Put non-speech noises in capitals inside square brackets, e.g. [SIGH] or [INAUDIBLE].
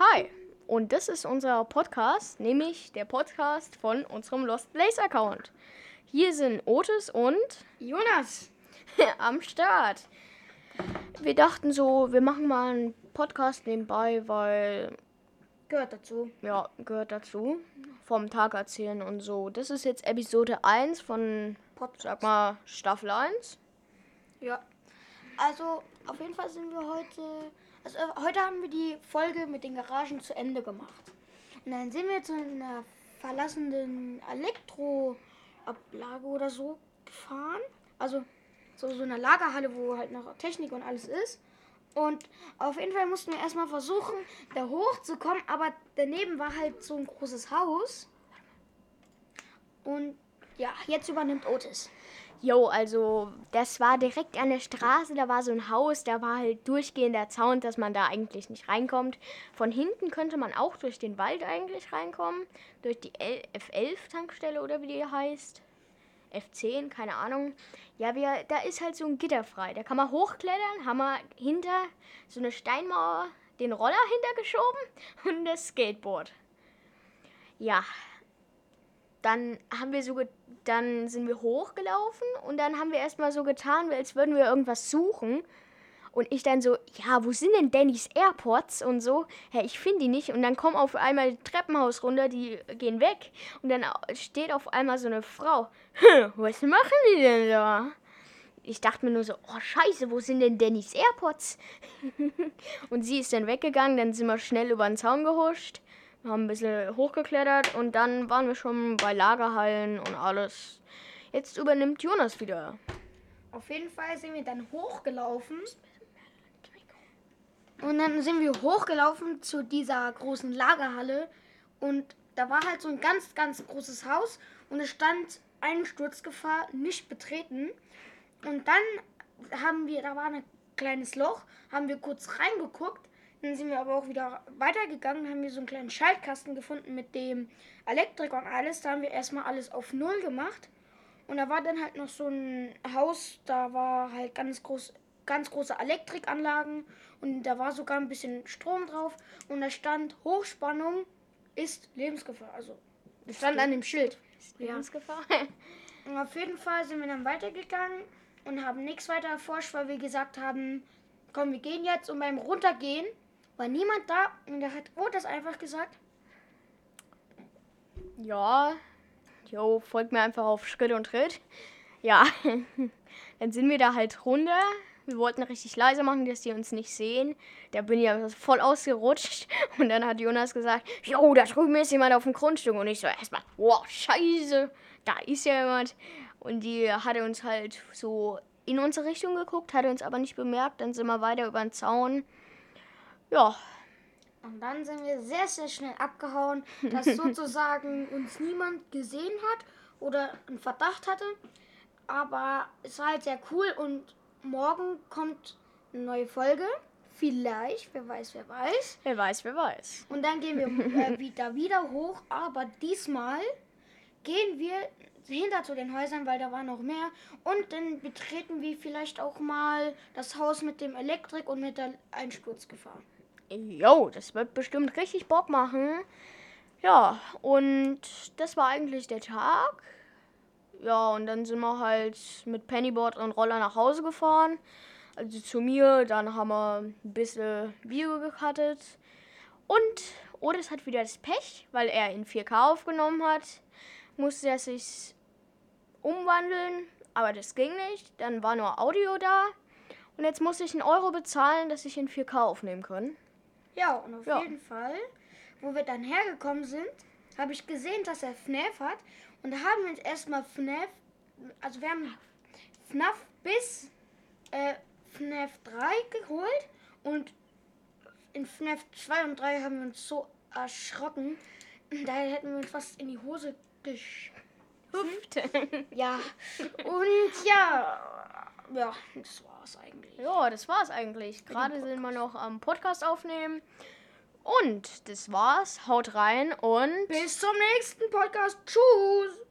Hi, und das ist unser Podcast, nämlich der Podcast von unserem Lost Place Account. Hier sind Otis und Jonas. [LAUGHS] am Start. Wir dachten so, wir machen mal einen Podcast nebenbei, weil, Gehört dazu. ja, gehört dazu. Vom Tag erzählen und so. Das ist jetzt Episode 1 von, Podcast. sag mal, Staffel 1. Ja. Also, auf jeden Fall sind wir heute. Also, heute haben wir die Folge mit den Garagen zu Ende gemacht. Und dann sind wir zu einer verlassenen Elektroablage oder so gefahren. Also, so, so einer Lagerhalle, wo halt noch Technik und alles ist. Und auf jeden Fall mussten wir erstmal versuchen, da hochzukommen, aber daneben war halt so ein großes Haus. Und ja, jetzt übernimmt Otis. Jo, also das war direkt an der Straße, da war so ein Haus, da war halt durchgehender Zaun, dass man da eigentlich nicht reinkommt. Von hinten könnte man auch durch den Wald eigentlich reinkommen, durch die L F11-Tankstelle oder wie die heißt. F10, keine Ahnung. Ja, wir, da ist halt so ein Gitter frei. Da kann man hochklettern, haben wir hinter so eine Steinmauer den Roller hintergeschoben [LAUGHS] und das Skateboard. Ja, dann haben wir so dann sind wir hochgelaufen und dann haben wir erstmal so getan, als würden wir irgendwas suchen. Und ich dann so, ja, wo sind denn Dannys AirPods und so? Hä, ich finde die nicht. Und dann kommen auf einmal die Treppenhaus runter, die gehen weg. Und dann steht auf einmal so eine Frau. Hm, was machen die denn da? Ich dachte mir nur so, oh scheiße, wo sind denn Dannys AirPods? [LAUGHS] und sie ist dann weggegangen, dann sind wir schnell über den Zaun gehuscht. Haben ein bisschen hochgeklettert und dann waren wir schon bei Lagerhallen und alles. Jetzt übernimmt Jonas wieder. Auf jeden Fall sind wir dann hochgelaufen. Und dann sind wir hochgelaufen zu dieser großen Lagerhalle. Und da war halt so ein ganz, ganz großes Haus. Und es stand Einsturzgefahr nicht betreten. Und dann haben wir, da war ein kleines Loch, haben wir kurz reingeguckt. Dann sind wir aber auch wieder weitergegangen, haben wir so einen kleinen Schaltkasten gefunden mit dem Elektriker und alles. Da haben wir erstmal alles auf Null gemacht. Und da war dann halt noch so ein Haus, da war halt ganz groß, ganz große Elektrikanlagen und da war sogar ein bisschen Strom drauf und da stand Hochspannung ist Lebensgefahr. Also das stand an dem Schild. Ja. Lebensgefahr. [LAUGHS] Und auf jeden Fall sind wir dann weitergegangen und haben nichts weiter erforscht, weil wir gesagt haben, komm, wir gehen jetzt und beim Runtergehen war niemand da und da hat Otis einfach gesagt, Ja, jo, folgt mir einfach auf Schritt und Tritt. Ja, [LAUGHS] dann sind wir da halt runter. Wir wollten richtig leise machen, dass die uns nicht sehen. Da bin ich ja voll ausgerutscht. [LAUGHS] Und dann hat Jonas gesagt, jo, da drüben ist jemand auf dem Grundstück. Und ich so erstmal, wow, scheiße, da ist ja jemand. Und die hatte uns halt so in unsere Richtung geguckt, hatte uns aber nicht bemerkt. Dann sind wir weiter über den Zaun. Ja, Und dann sind wir sehr, sehr schnell abgehauen, dass [LAUGHS] sozusagen uns niemand gesehen hat oder einen Verdacht hatte. Aber es war halt sehr cool und morgen kommt eine neue Folge. Vielleicht, wer weiß, wer weiß. wer weiß, wer weiß. Und dann gehen wir äh, [LAUGHS] wieder, wieder hoch. Aber diesmal gehen wir hinter zu den Häusern, weil da war noch mehr. Und dann betreten wir vielleicht auch mal das Haus mit dem Elektrik und mit der Einsturzgefahr. Jo, das wird bestimmt richtig Bock machen. Ja, und das war eigentlich der Tag. Ja, und dann sind wir halt mit Pennyboard und Roller nach Hause gefahren. Also zu mir, dann haben wir ein bisschen Video gecuttet. Und Otis hat wieder das Pech, weil er in 4K aufgenommen hat. Musste er sich umwandeln, aber das ging nicht. Dann war nur Audio da. Und jetzt muss ich einen Euro bezahlen, dass ich in 4K aufnehmen kann. Ja, und auf Ja. jeden Fall, wo wir dann hergekommen sind, habe ich gesehen, dass er FNAF hat. Und da haben wir uns erstmal FNAF, also wir haben FNAF bis äh, FNAF 3 geholt. Und in FNAF 2 und 3 haben wir uns so erschrocken. Da hätten wir uns fast in die Hose gesch... Hüpft. Ja, und ja, ja, das war's eigentlich. Ja, das war's eigentlich. Gerade sind wir noch am Podcast aufnehmen. Und das war's. Haut rein und Bis zum nächsten Podcast. Tschüss.